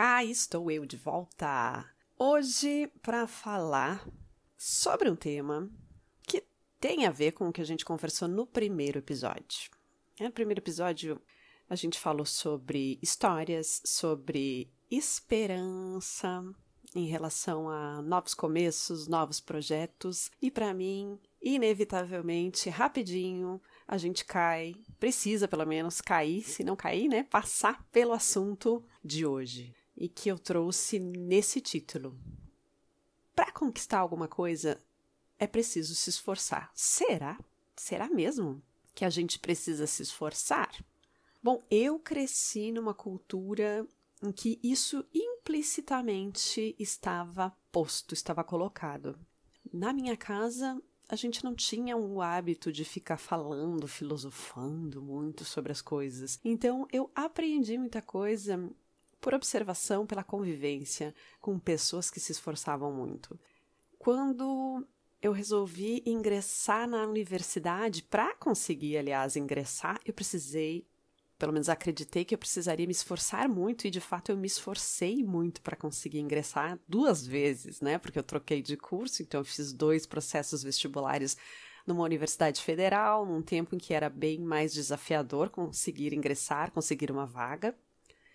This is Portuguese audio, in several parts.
cá estou eu de volta. Hoje para falar sobre um tema que tem a ver com o que a gente conversou no primeiro episódio. No primeiro episódio a gente falou sobre histórias, sobre esperança em relação a novos começos, novos projetos e para mim, inevitavelmente, rapidinho, a gente cai, precisa pelo menos cair, se não cair, né, passar pelo assunto de hoje e que eu trouxe nesse título. Para conquistar alguma coisa é preciso se esforçar. Será? Será mesmo que a gente precisa se esforçar? Bom, eu cresci numa cultura em que isso implicitamente estava posto, estava colocado. Na minha casa, a gente não tinha o hábito de ficar falando, filosofando muito sobre as coisas. Então eu aprendi muita coisa por observação, pela convivência com pessoas que se esforçavam muito. Quando eu resolvi ingressar na universidade, para conseguir, aliás, ingressar, eu precisei pelo menos acreditei que eu precisaria me esforçar muito e de fato eu me esforcei muito para conseguir ingressar duas vezes, né? Porque eu troquei de curso, então eu fiz dois processos vestibulares numa universidade federal, num tempo em que era bem mais desafiador conseguir ingressar, conseguir uma vaga.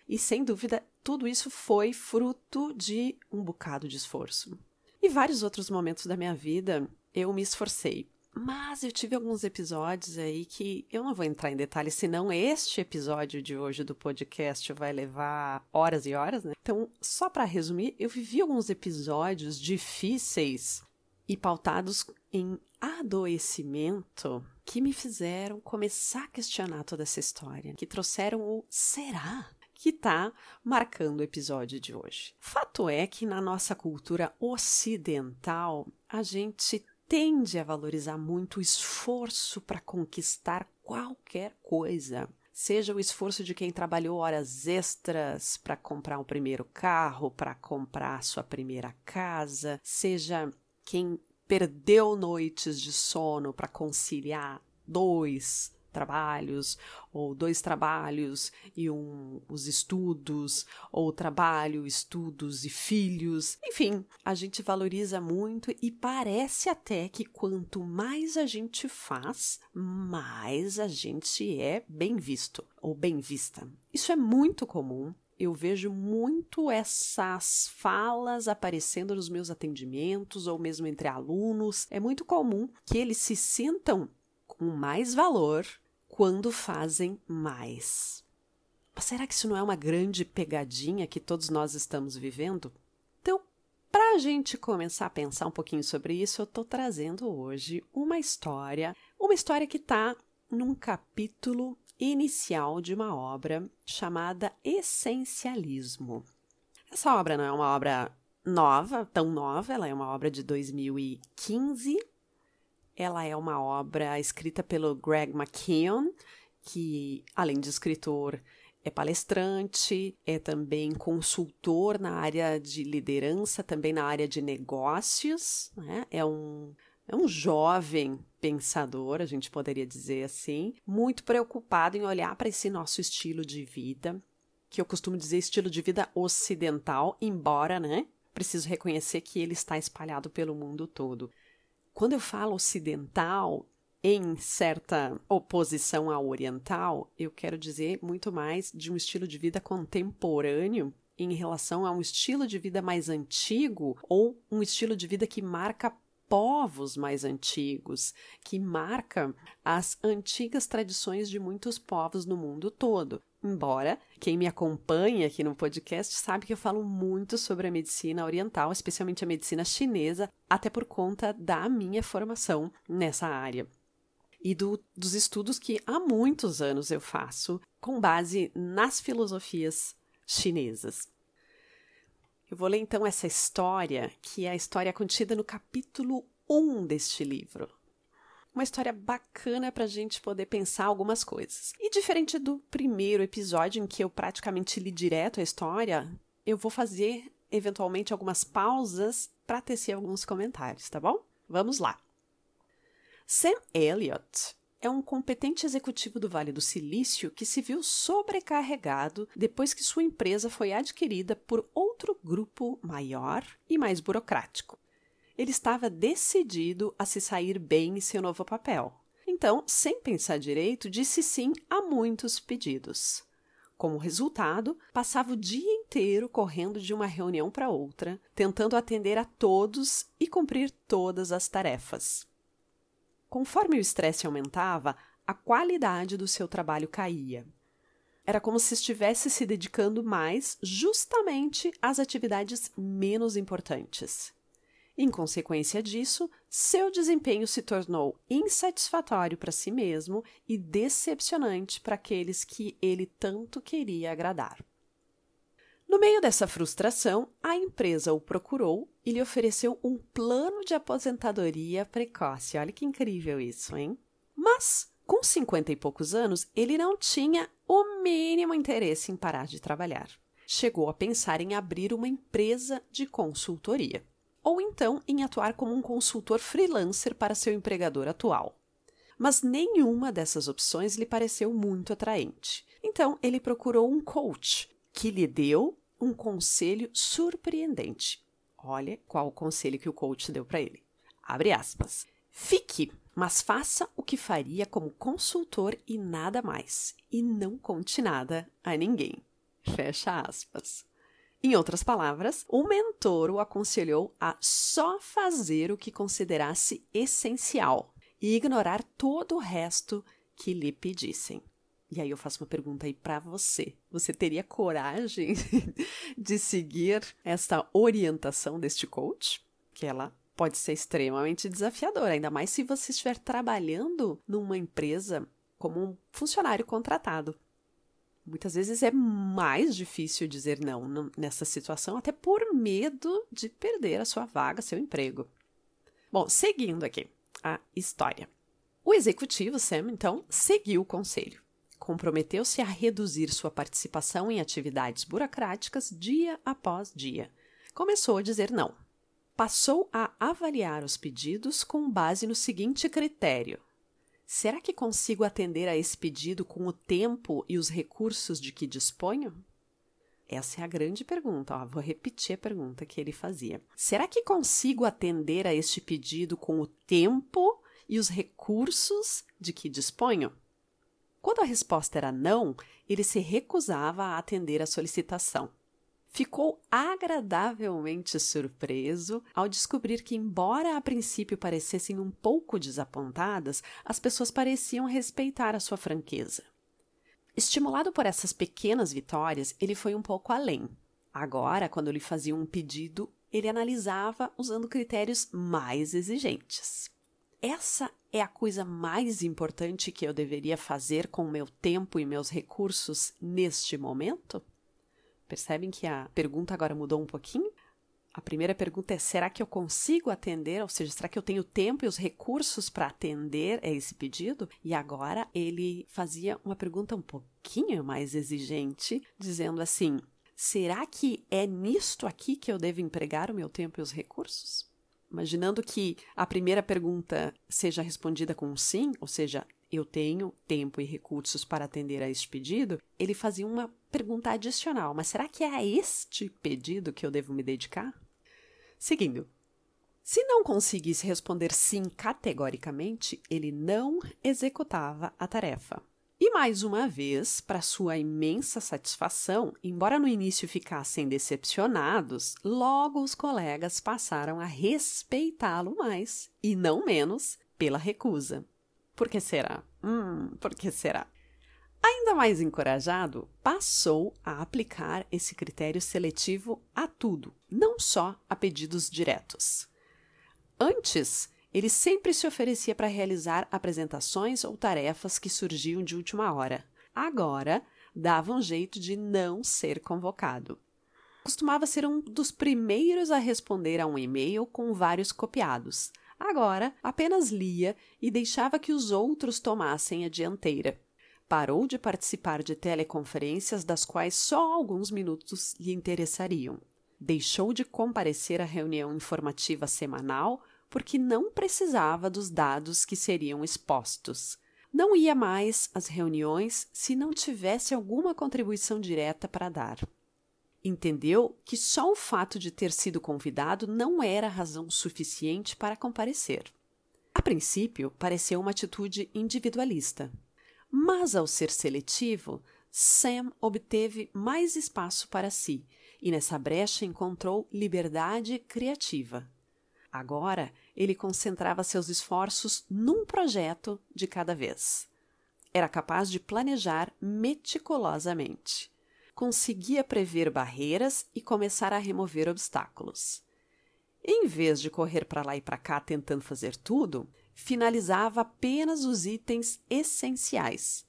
E sem dúvida, tudo isso foi fruto de um bocado de esforço. E vários outros momentos da minha vida eu me esforcei mas eu tive alguns episódios aí que eu não vou entrar em detalhes, senão este episódio de hoje do podcast vai levar horas e horas, né? Então, só para resumir, eu vivi alguns episódios difíceis e pautados em adoecimento que me fizeram começar a questionar toda essa história, que trouxeram o será que está marcando o episódio de hoje. Fato é que na nossa cultura ocidental a gente tende a valorizar muito o esforço para conquistar qualquer coisa. Seja o esforço de quem trabalhou horas extras para comprar o primeiro carro, para comprar a sua primeira casa, seja quem perdeu noites de sono para conciliar dois, trabalhos, ou dois trabalhos e um, os estudos, ou trabalho, estudos e filhos. Enfim, a gente valoriza muito e parece até que quanto mais a gente faz, mais a gente é bem visto ou bem vista. Isso é muito comum eu vejo muito essas falas aparecendo nos meus atendimentos ou mesmo entre alunos. É muito comum que eles se sintam com mais valor quando fazem mais. Será que isso não é uma grande pegadinha que todos nós estamos vivendo? Então, para a gente começar a pensar um pouquinho sobre isso, eu estou trazendo hoje uma história, uma história que está num capítulo inicial de uma obra chamada Essencialismo. Essa obra não é uma obra nova, tão nova, ela é uma obra de 2015 ela é uma obra escrita pelo Greg McKeown, que, além de escritor, é palestrante, é também consultor na área de liderança, também na área de negócios, né? é, um, é um jovem pensador, a gente poderia dizer assim, muito preocupado em olhar para esse nosso estilo de vida, que eu costumo dizer estilo de vida ocidental, embora, né? Preciso reconhecer que ele está espalhado pelo mundo todo. Quando eu falo ocidental, em certa oposição ao oriental, eu quero dizer muito mais de um estilo de vida contemporâneo em relação a um estilo de vida mais antigo ou um estilo de vida que marca povos mais antigos, que marca as antigas tradições de muitos povos no mundo todo. Embora quem me acompanha aqui no podcast sabe que eu falo muito sobre a medicina oriental, especialmente a medicina chinesa, até por conta da minha formação nessa área e do, dos estudos que há muitos anos eu faço com base nas filosofias chinesas. Eu vou ler então essa história, que é a história contida no capítulo 1 deste livro uma história bacana para a gente poder pensar algumas coisas. E diferente do primeiro episódio, em que eu praticamente li direto a história, eu vou fazer eventualmente algumas pausas para tecer alguns comentários, tá bom? Vamos lá. Sam Elliott é um competente executivo do Vale do Silício que se viu sobrecarregado depois que sua empresa foi adquirida por outro grupo maior e mais burocrático. Ele estava decidido a se sair bem em seu novo papel. Então, sem pensar direito, disse sim a muitos pedidos. Como resultado, passava o dia inteiro correndo de uma reunião para outra, tentando atender a todos e cumprir todas as tarefas. Conforme o estresse aumentava, a qualidade do seu trabalho caía. Era como se estivesse se dedicando mais justamente às atividades menos importantes. Em consequência disso, seu desempenho se tornou insatisfatório para si mesmo e decepcionante para aqueles que ele tanto queria agradar. No meio dessa frustração, a empresa o procurou e lhe ofereceu um plano de aposentadoria precoce. Olha que incrível isso, hein? Mas, com cinquenta e poucos anos, ele não tinha o mínimo interesse em parar de trabalhar. Chegou a pensar em abrir uma empresa de consultoria, ou então em atuar como um consultor freelancer para seu empregador atual. Mas nenhuma dessas opções lhe pareceu muito atraente. Então ele procurou um coach que lhe deu um conselho surpreendente. Olha qual o conselho que o coach deu para ele. Abre aspas. Fique, mas faça o que faria como consultor e nada mais. E não conte nada a ninguém. Fecha aspas. Em outras palavras, o mentor o aconselhou a só fazer o que considerasse essencial e ignorar todo o resto que lhe pedissem. E aí eu faço uma pergunta aí para você. Você teria coragem de seguir esta orientação deste coach? Que ela pode ser extremamente desafiadora, ainda mais se você estiver trabalhando numa empresa como um funcionário contratado. Muitas vezes é mais difícil dizer não nessa situação, até por medo de perder a sua vaga, seu emprego. Bom, seguindo aqui a história. O executivo Sam, então, seguiu o conselho comprometeu-se a reduzir sua participação em atividades burocráticas dia após dia. Começou a dizer não. Passou a avaliar os pedidos com base no seguinte critério: será que consigo atender a esse pedido com o tempo e os recursos de que disponho? Essa é a grande pergunta. Ó, vou repetir a pergunta que ele fazia. Será que consigo atender a este pedido com o tempo e os recursos de que disponho? Quando a resposta era não, ele se recusava a atender a solicitação. Ficou agradavelmente surpreso ao descobrir que, embora a princípio parecessem um pouco desapontadas, as pessoas pareciam respeitar a sua franqueza. Estimulado por essas pequenas vitórias, ele foi um pouco além. Agora, quando lhe fazia um pedido, ele analisava usando critérios mais exigentes. Essa é a coisa mais importante que eu deveria fazer com meu tempo e meus recursos neste momento? Percebem que a pergunta agora mudou um pouquinho? A primeira pergunta é: será que eu consigo atender? Ou seja, será que eu tenho tempo e os recursos para atender a esse pedido? E agora ele fazia uma pergunta um pouquinho mais exigente, dizendo assim: será que é nisto aqui que eu devo empregar o meu tempo e os recursos? Imaginando que a primeira pergunta seja respondida com um sim, ou seja, eu tenho tempo e recursos para atender a este pedido, ele fazia uma pergunta adicional: mas será que é a este pedido que eu devo me dedicar? Seguindo. Se não conseguisse responder sim categoricamente, ele não executava a tarefa. E mais uma vez, para sua imensa satisfação, embora no início ficassem decepcionados, logo os colegas passaram a respeitá-lo mais, e não menos, pela recusa. Por que será? Hum, por que será? Ainda mais encorajado, passou a aplicar esse critério seletivo a tudo, não só a pedidos diretos. Antes, ele sempre se oferecia para realizar apresentações ou tarefas que surgiam de última hora. Agora, dava um jeito de não ser convocado. Costumava ser um dos primeiros a responder a um e-mail com vários copiados. Agora, apenas lia e deixava que os outros tomassem a dianteira. Parou de participar de teleconferências das quais só alguns minutos lhe interessariam. Deixou de comparecer à reunião informativa semanal porque não precisava dos dados que seriam expostos. não ia mais às reuniões se não tivesse alguma contribuição direta para dar. Entendeu que só o fato de ter sido convidado não era razão suficiente para comparecer. A princípio, pareceu uma atitude individualista. Mas, ao ser seletivo, Sam obteve mais espaço para si e nessa brecha encontrou liberdade criativa. Agora ele concentrava seus esforços num projeto de cada vez. Era capaz de planejar meticulosamente. Conseguia prever barreiras e começar a remover obstáculos. Em vez de correr para lá e para cá tentando fazer tudo, finalizava apenas os itens essenciais,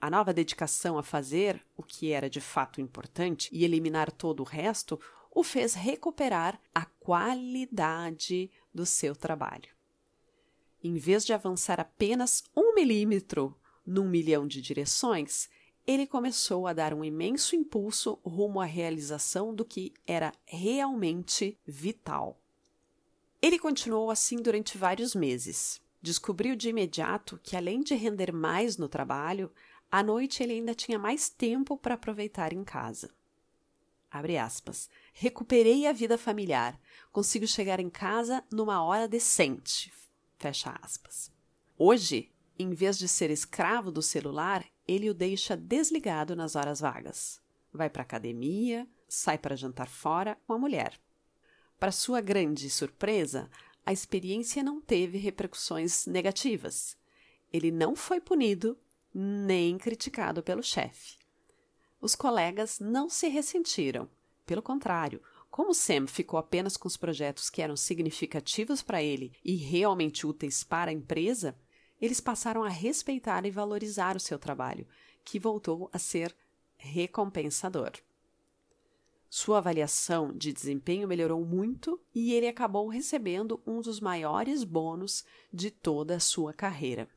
a nova dedicação a fazer o que era de fato importante e eliminar todo o resto o fez recuperar a qualidade do seu trabalho. Em vez de avançar apenas um milímetro num milhão de direções, ele começou a dar um imenso impulso rumo à realização do que era realmente vital. Ele continuou assim durante vários meses. Descobriu de imediato que, além de render mais no trabalho, à noite ele ainda tinha mais tempo para aproveitar em casa. Abre aspas. Recuperei a vida familiar. Consigo chegar em casa numa hora decente. Fecha aspas. Hoje, em vez de ser escravo do celular, ele o deixa desligado nas horas vagas. Vai para academia, sai para jantar fora com a mulher. Para sua grande surpresa, a experiência não teve repercussões negativas. Ele não foi punido nem criticado pelo chefe. Os colegas não se ressentiram. Pelo contrário, como Sam ficou apenas com os projetos que eram significativos para ele e realmente úteis para a empresa, eles passaram a respeitar e valorizar o seu trabalho, que voltou a ser recompensador. Sua avaliação de desempenho melhorou muito e ele acabou recebendo um dos maiores bônus de toda a sua carreira.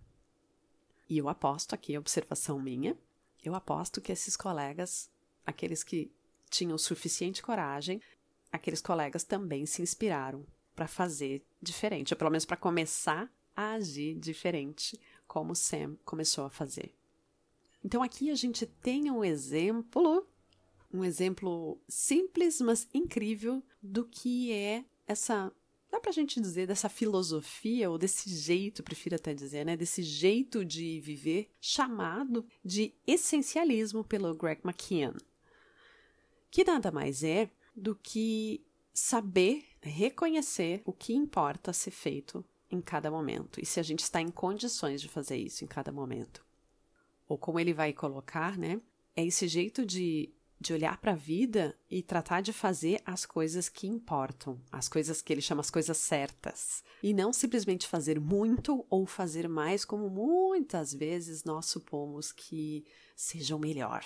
E eu aposto aqui, observação minha, eu aposto que esses colegas, aqueles que tinham suficiente coragem, aqueles colegas também se inspiraram para fazer diferente, ou pelo menos para começar a agir diferente, como Sam começou a fazer. Então aqui a gente tem um exemplo, um exemplo simples, mas incrível do que é essa dá pra gente dizer dessa filosofia, ou desse jeito, prefiro até dizer, né? Desse jeito de viver chamado de essencialismo pelo Greg McKeon. Que nada mais é do que saber reconhecer o que importa ser feito em cada momento e se a gente está em condições de fazer isso em cada momento. Ou como ele vai colocar, né? É esse jeito de de olhar para a vida e tratar de fazer as coisas que importam, as coisas que ele chama as coisas certas, e não simplesmente fazer muito ou fazer mais, como muitas vezes nós supomos que seja o melhor.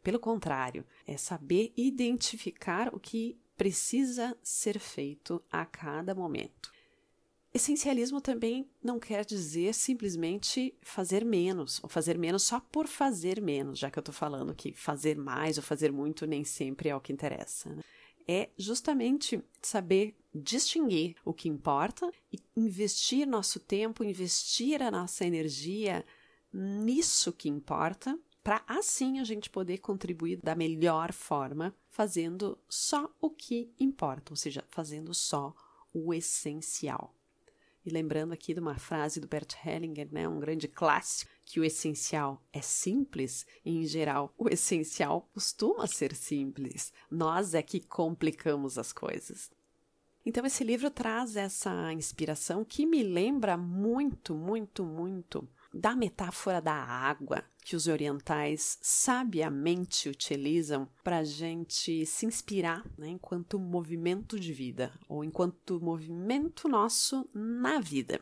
Pelo contrário, é saber identificar o que precisa ser feito a cada momento. Essencialismo também não quer dizer simplesmente fazer menos, ou fazer menos só por fazer menos, já que eu estou falando que fazer mais ou fazer muito nem sempre é o que interessa. Né? É justamente saber distinguir o que importa e investir nosso tempo, investir a nossa energia nisso que importa, para assim a gente poder contribuir da melhor forma, fazendo só o que importa, ou seja, fazendo só o essencial. E lembrando aqui de uma frase do Bert Hellinger, né, um grande clássico, que o essencial é simples e, em geral, o essencial costuma ser simples. Nós é que complicamos as coisas. Então, esse livro traz essa inspiração que me lembra muito, muito, muito da metáfora da água que os orientais sabiamente utilizam para a gente se inspirar né, enquanto movimento de vida ou enquanto movimento nosso na vida.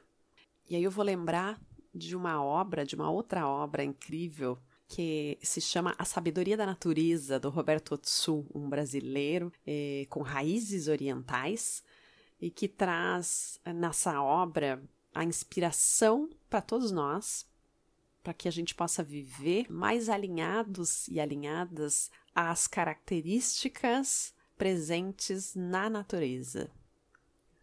E aí eu vou lembrar de uma obra, de uma outra obra incrível que se chama A Sabedoria da Natureza, do Roberto Otsu, um brasileiro eh, com raízes orientais, e que traz nessa obra a inspiração para todos nós, para que a gente possa viver mais alinhados e alinhadas às características presentes na natureza.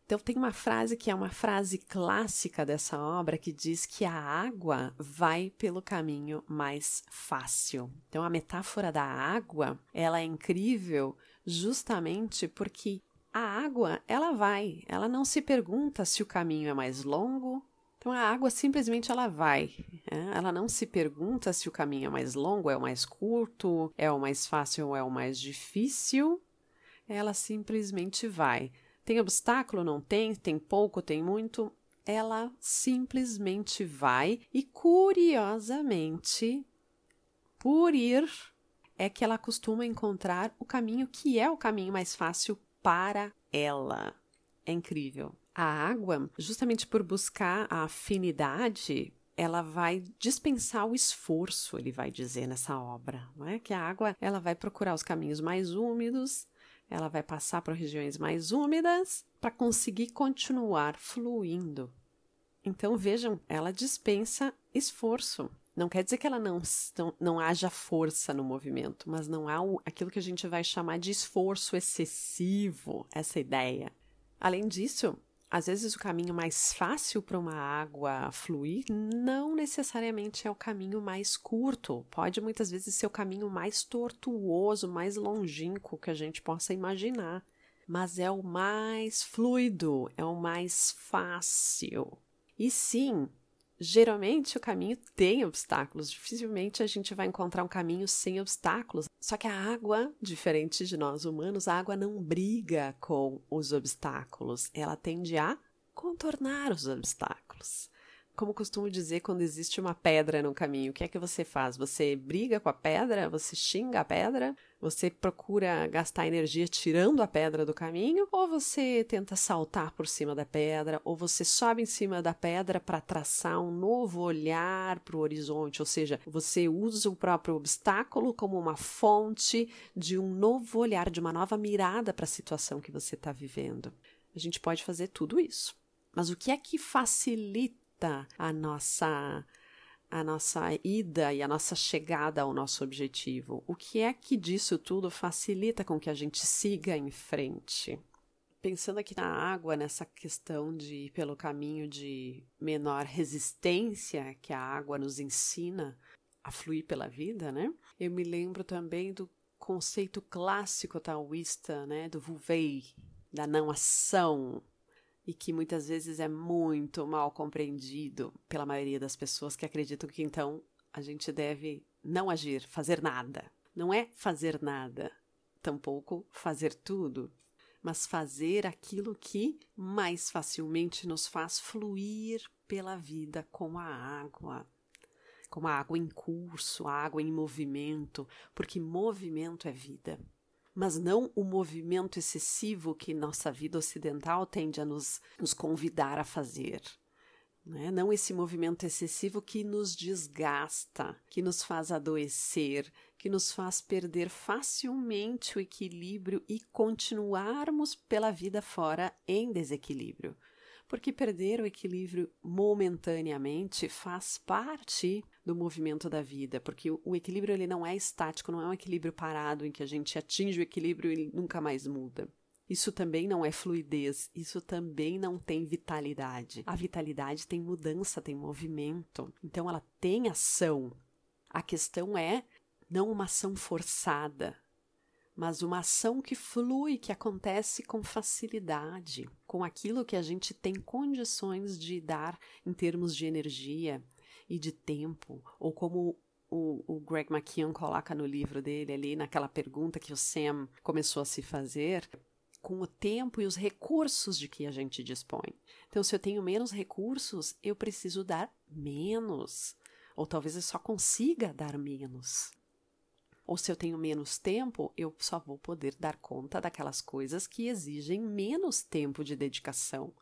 Então, tem uma frase que é uma frase clássica dessa obra que diz que a água vai pelo caminho mais fácil. Então, a metáfora da água, ela é incrível justamente porque a água, ela vai, ela não se pergunta se o caminho é mais longo. Então, a água simplesmente ela vai. Né? Ela não se pergunta se o caminho é mais longo, é o mais curto, é o mais fácil ou é o mais difícil. Ela simplesmente vai. Tem obstáculo? Não tem? Tem pouco? Tem muito? Ela simplesmente vai e, curiosamente, por ir, é que ela costuma encontrar o caminho que é o caminho mais fácil para ela. É incrível. A água, justamente por buscar a afinidade, ela vai dispensar o esforço, ele vai dizer nessa obra, não é? Que a água, ela vai procurar os caminhos mais úmidos, ela vai passar por regiões mais úmidas para conseguir continuar fluindo. Então vejam, ela dispensa esforço. Não quer dizer que ela não, não, não haja força no movimento, mas não há o, aquilo que a gente vai chamar de esforço excessivo, essa ideia. Além disso, às vezes o caminho mais fácil para uma água fluir não necessariamente é o caminho mais curto, pode muitas vezes ser o caminho mais tortuoso, mais longínquo que a gente possa imaginar, mas é o mais fluido, é o mais fácil. E sim, geralmente o caminho tem obstáculos, dificilmente a gente vai encontrar um caminho sem obstáculos. Só que a água, diferente de nós humanos, a água não briga com os obstáculos, ela tende a contornar os obstáculos como costumo dizer, quando existe uma pedra no caminho, o que é que você faz? Você briga com a pedra? Você xinga a pedra? Você procura gastar energia tirando a pedra do caminho? Ou você tenta saltar por cima da pedra? Ou você sobe em cima da pedra para traçar um novo olhar para o horizonte? Ou seja, você usa o próprio obstáculo como uma fonte de um novo olhar, de uma nova mirada para a situação que você está vivendo. A gente pode fazer tudo isso. Mas o que é que facilita? A nossa a nossa ida e a nossa chegada ao nosso objetivo? O que é que disso tudo facilita com que a gente siga em frente? Pensando aqui na água, nessa questão de ir pelo caminho de menor resistência que a água nos ensina a fluir pela vida, né? Eu me lembro também do conceito clássico taoísta, né, do Wu-Wei, da não ação, e que muitas vezes é muito mal compreendido pela maioria das pessoas que acreditam que então a gente deve não agir, fazer nada. Não é fazer nada, tampouco fazer tudo, mas fazer aquilo que mais facilmente nos faz fluir pela vida como a água. Como a água em curso, a água em movimento, porque movimento é vida mas não o movimento excessivo que nossa vida ocidental tende a nos, nos convidar a fazer. Né? Não esse movimento excessivo que nos desgasta, que nos faz adoecer, que nos faz perder facilmente o equilíbrio e continuarmos pela vida fora em desequilíbrio porque perder o equilíbrio momentaneamente faz parte do movimento da vida, porque o, equilíbrio ele não é estático, não é um equilíbrio parado em que a gente atinge o equilíbrio e nunca mais muda. Isso também não é fluidez, isso também não tem vitalidade. A vitalidade tem mudança, tem movimento, então ela tem ação. A questão é não uma ação forçada, mas uma ação que flui, que acontece com facilidade, com aquilo que a gente tem condições de dar em termos de energia e de tempo, ou como o, o, Greg McKeown coloca no livro dele ali, naquela pergunta que o Sam começou a se fazer, com o tempo e os recursos de que a gente dispõe. Então, se eu tenho menos recursos, eu preciso dar menos. Ou talvez eu só consiga dar menos. Ou se eu tenho menos tempo, eu só vou poder dar conta daquelas coisas que exigem menos tempo de dedicação.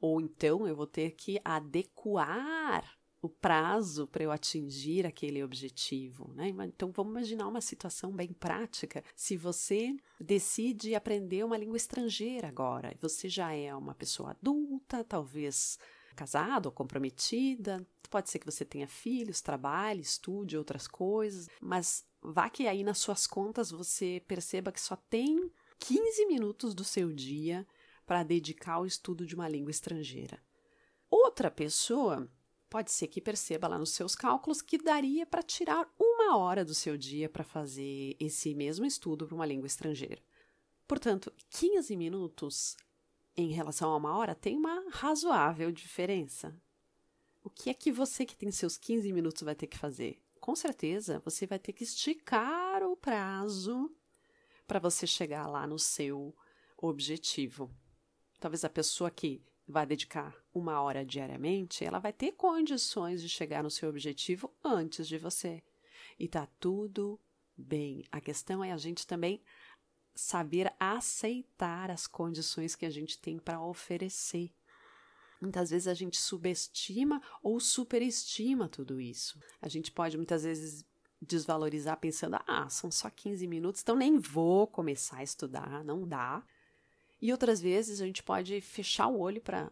Ou então eu vou ter que adequar o prazo para eu atingir aquele objetivo. Né? Então vamos imaginar uma situação bem prática. Se você decide aprender uma língua estrangeira agora, você já é uma pessoa adulta, talvez casada ou comprometida, pode ser que você tenha filhos, trabalhe, estude outras coisas, mas vá que aí nas suas contas você perceba que só tem 15 minutos do seu dia para dedicar ao estudo de uma língua estrangeira. Outra pessoa pode ser que perceba lá nos seus cálculos que daria para tirar uma hora do seu dia para fazer esse mesmo estudo para uma língua estrangeira. Portanto, 15 minutos em relação a uma hora tem uma razoável diferença. O que é que você que tem seus 15 minutos vai ter que fazer? Com certeza, você vai ter que esticar o prazo para você chegar lá no seu objetivo. Talvez a pessoa que vai dedicar uma hora diariamente, ela vai ter condições de chegar no seu objetivo antes de você. E tá tudo bem. A questão é a gente também saber aceitar as condições que a gente tem para oferecer. Muitas vezes a gente subestima ou superestima tudo isso. A gente pode muitas vezes desvalorizar pensando: ah, são só 15 minutos, então nem vou começar a estudar, não dá. E outras vezes a gente pode fechar o olho para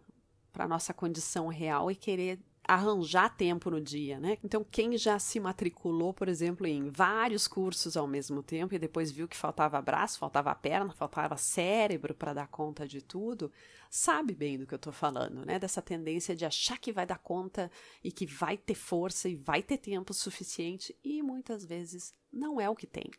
a nossa condição real e querer arranjar tempo no dia, né? Então, quem já se matriculou, por exemplo, em vários cursos ao mesmo tempo e depois viu que faltava braço, faltava perna, faltava cérebro para dar conta de tudo, sabe bem do que eu estou falando, né? Dessa tendência de achar que vai dar conta e que vai ter força e vai ter tempo suficiente e muitas vezes não é o que tem.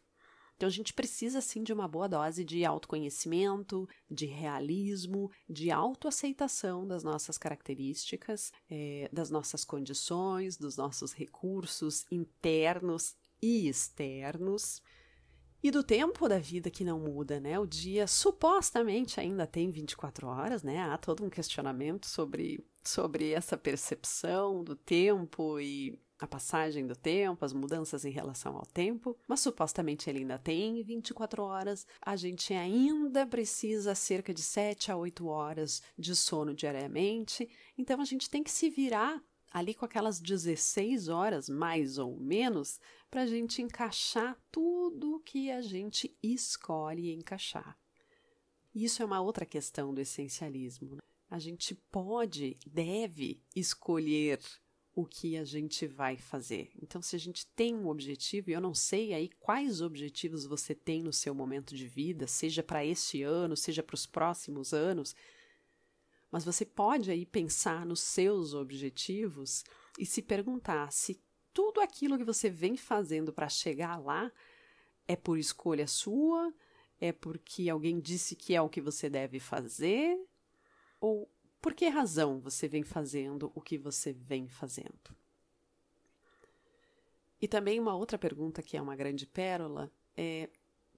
Então a gente precisa sim de uma boa dose de autoconhecimento, de realismo, de autoaceitação das nossas características, é, das nossas condições, dos nossos recursos internos e externos. E do tempo da vida que não muda, né? O dia supostamente ainda tem 24 horas, né? Há todo um questionamento sobre, sobre essa percepção do tempo e a passagem do tempo, as mudanças em relação ao tempo, mas supostamente ele ainda tem 24 horas. A gente ainda precisa cerca de 7 a 8 horas de sono diariamente, então a gente tem que se virar ali com aquelas 16 horas, mais ou menos, para a gente encaixar tudo que a gente escolhe encaixar. Isso é uma outra questão do essencialismo. Né? A gente pode, deve escolher o que a gente vai fazer. Então, se a gente tem um objetivo, e eu não sei aí quais objetivos você tem no seu momento de vida, seja para este ano, seja para os próximos anos, mas você pode aí pensar nos seus objetivos e se perguntar se tudo aquilo que você vem fazendo para chegar lá é por escolha sua, é porque alguém disse que é o que você deve fazer, ou por que razão você vem fazendo o que você vem fazendo? E também uma outra pergunta que é uma grande pérola é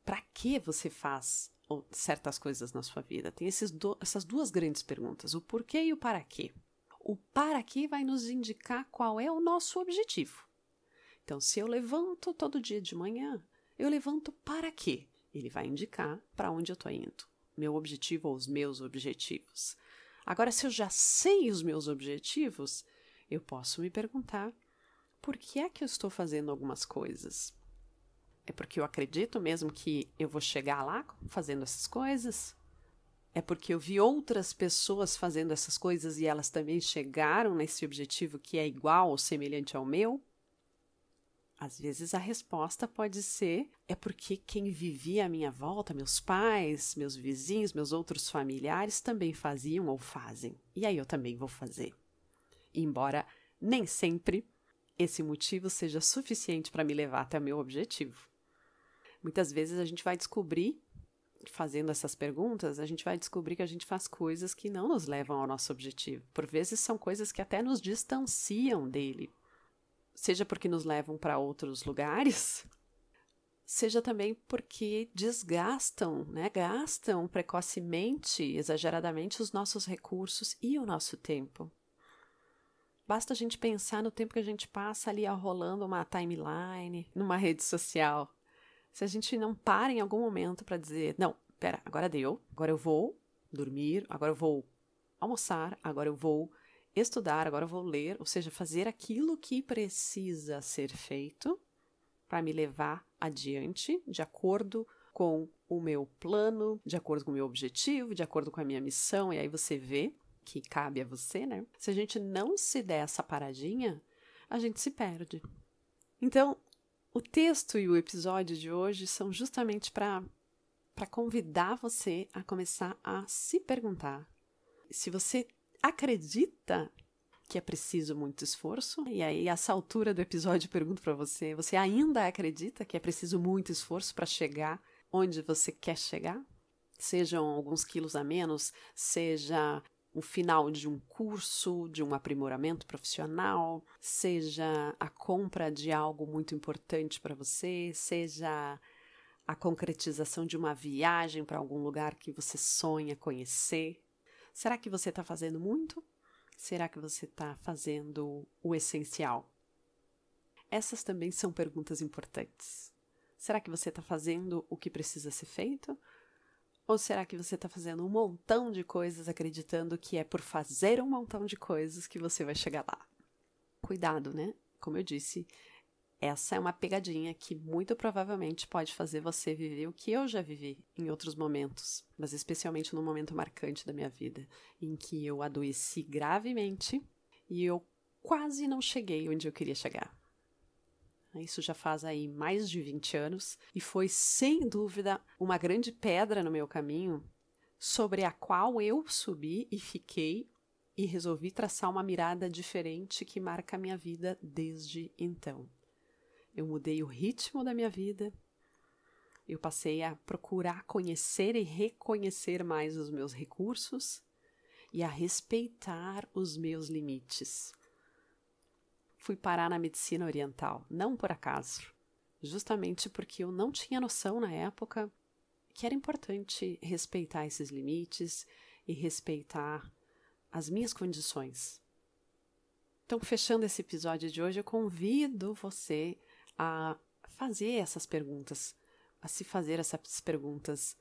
para que você faz certas coisas na sua vida? Tem do, essas duas grandes perguntas, o porquê e o para quê. O para quê vai nos indicar qual é o nosso objetivo. Então, se eu levanto todo dia de manhã, eu levanto para quê? Ele vai indicar para onde eu estou indo, meu objetivo ou os meus objetivos. Agora, se eu já sei os meus objetivos, eu posso me perguntar por que é que eu estou fazendo algumas coisas? É porque eu acredito mesmo que eu vou chegar lá fazendo essas coisas? É porque eu vi outras pessoas fazendo essas coisas e elas também chegaram nesse objetivo que é igual ou semelhante ao meu? Às vezes a resposta pode ser é porque quem vivia à minha volta, meus pais, meus vizinhos, meus outros familiares também faziam ou fazem. E aí eu também vou fazer. Embora nem sempre esse motivo seja suficiente para me levar até o meu objetivo. Muitas vezes a gente vai descobrir, fazendo essas perguntas, a gente vai descobrir que a gente faz coisas que não nos levam ao nosso objetivo. Por vezes são coisas que até nos distanciam dele, seja porque nos levam para outros lugares, seja também porque desgastam, né, gastam precocemente, exageradamente os nossos recursos e o nosso tempo. Basta a gente pensar no tempo que a gente passa ali rolando uma timeline, numa rede social. Se a gente não para em algum momento para dizer, não, pera, agora deu, agora eu vou dormir, agora eu vou almoçar, agora eu vou estudar, agora vou ler, ou seja, fazer aquilo que precisa ser feito para me levar adiante de acordo com o meu plano, de acordo com o meu objetivo, de acordo com a minha missão, e aí você vê que cabe a você, né? Se a gente não se der essa paradinha, a gente se perde. Então, o texto e o episódio de hoje são justamente para para convidar você a começar a se perguntar se você acredita que é preciso muito esforço. E aí, essa altura do episódio, eu pergunto para você: você ainda acredita que é preciso muito esforço para chegar onde você quer chegar? Sejam alguns quilos a menos, seja o final de um curso, de um aprimoramento profissional, seja a compra de algo muito importante para você, seja a concretização de uma viagem para algum lugar que você sonha conhecer. Será que você está fazendo muito? Será que você está fazendo o essencial? Essas também são perguntas importantes. Será que você está fazendo o que precisa ser feito? Ou será que você está fazendo um montão de coisas acreditando que é por fazer um montão de coisas que você vai chegar lá? Cuidado, né? Como eu disse, essa é uma pegadinha que muito provavelmente pode fazer você viver o que eu já vivi em outros momentos, mas especialmente no momento marcante da minha vida, em que eu adoeci gravemente e eu quase não cheguei onde eu queria chegar. Isso já faz aí mais de 20 anos e foi sem dúvida uma grande pedra no meu caminho sobre a qual eu subi e fiquei e resolvi traçar uma mirada diferente que marca a minha vida desde então. Eu mudei o ritmo da minha vida. Eu passei a procurar conhecer e reconhecer mais os meus recursos e a respeitar os meus limites fui parar na medicina oriental, não por acaso, justamente porque eu não tinha noção na época que era importante respeitar esses limites e respeitar as minhas condições. Então, fechando esse episódio de hoje, eu convido você a fazer essas perguntas, a se fazer essas perguntas,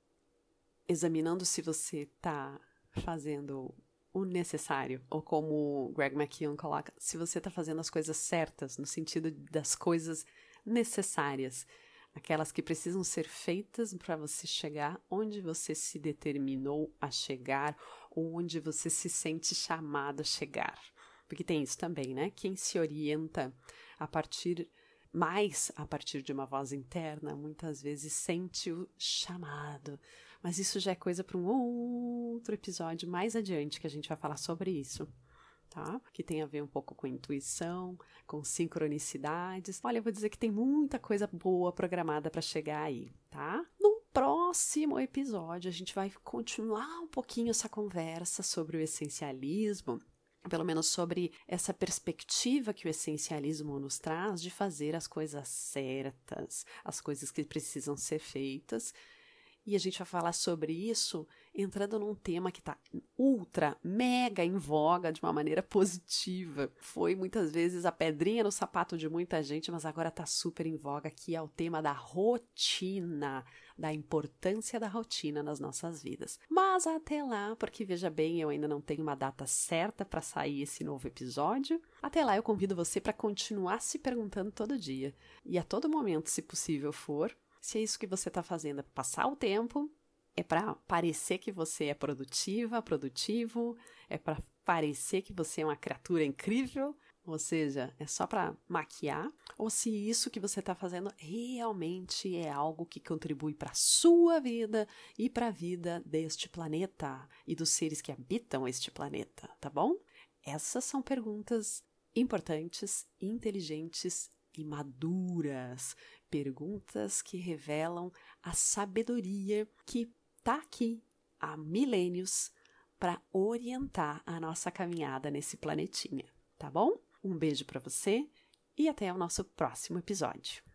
examinando se você está fazendo o necessário, ou como Greg McKeown coloca, se você está fazendo as coisas certas, no sentido das coisas necessárias, aquelas que precisam ser feitas para você chegar onde você se determinou a chegar, ou onde você se sente chamado a chegar. Porque tem isso também, né? Quem se orienta a partir mais a partir de uma voz interna, muitas vezes sente o chamado mas isso já é coisa para um outro episódio mais adiante que a gente vai falar sobre isso. Tá? Que tem a ver um pouco com intuição, com sincronicidades. Olha, eu vou dizer que tem muita coisa boa programada para chegar aí, tá? No próximo episódio, a gente vai continuar um pouquinho essa conversa sobre o essencialismo, pelo menos sobre essa perspectiva que o essencialismo nos traz de fazer as coisas certas, as coisas que precisam ser feitas e a gente vai falar sobre isso entrando num tema que está ultra, mega em voga de uma maneira positiva. Foi muitas vezes a pedrinha no sapato de muita gente, mas agora está super em voga, que é o tema da rotina, da importância da rotina nas nossas vidas. Mas até lá, porque veja bem, eu ainda não tenho uma data certa para sair esse novo episódio. Até lá eu convido você para continuar se perguntando todo dia e a todo momento, se possível for, se é isso que você está fazendo, é passar o tempo, é para parecer que você é produtiva, produtivo, é para parecer que você é uma criatura incrível, ou seja, é só para maquiar, ou se isso que você está fazendo realmente é algo que contribui para a sua vida e para a vida deste planeta e dos seres que habitam este planeta, tá bom? Essas são perguntas importantes, inteligentes e maduras perguntas que revelam a sabedoria que está aqui há milênios para orientar a nossa caminhada nesse planetinha, tá bom? Um beijo para você e até o nosso próximo episódio.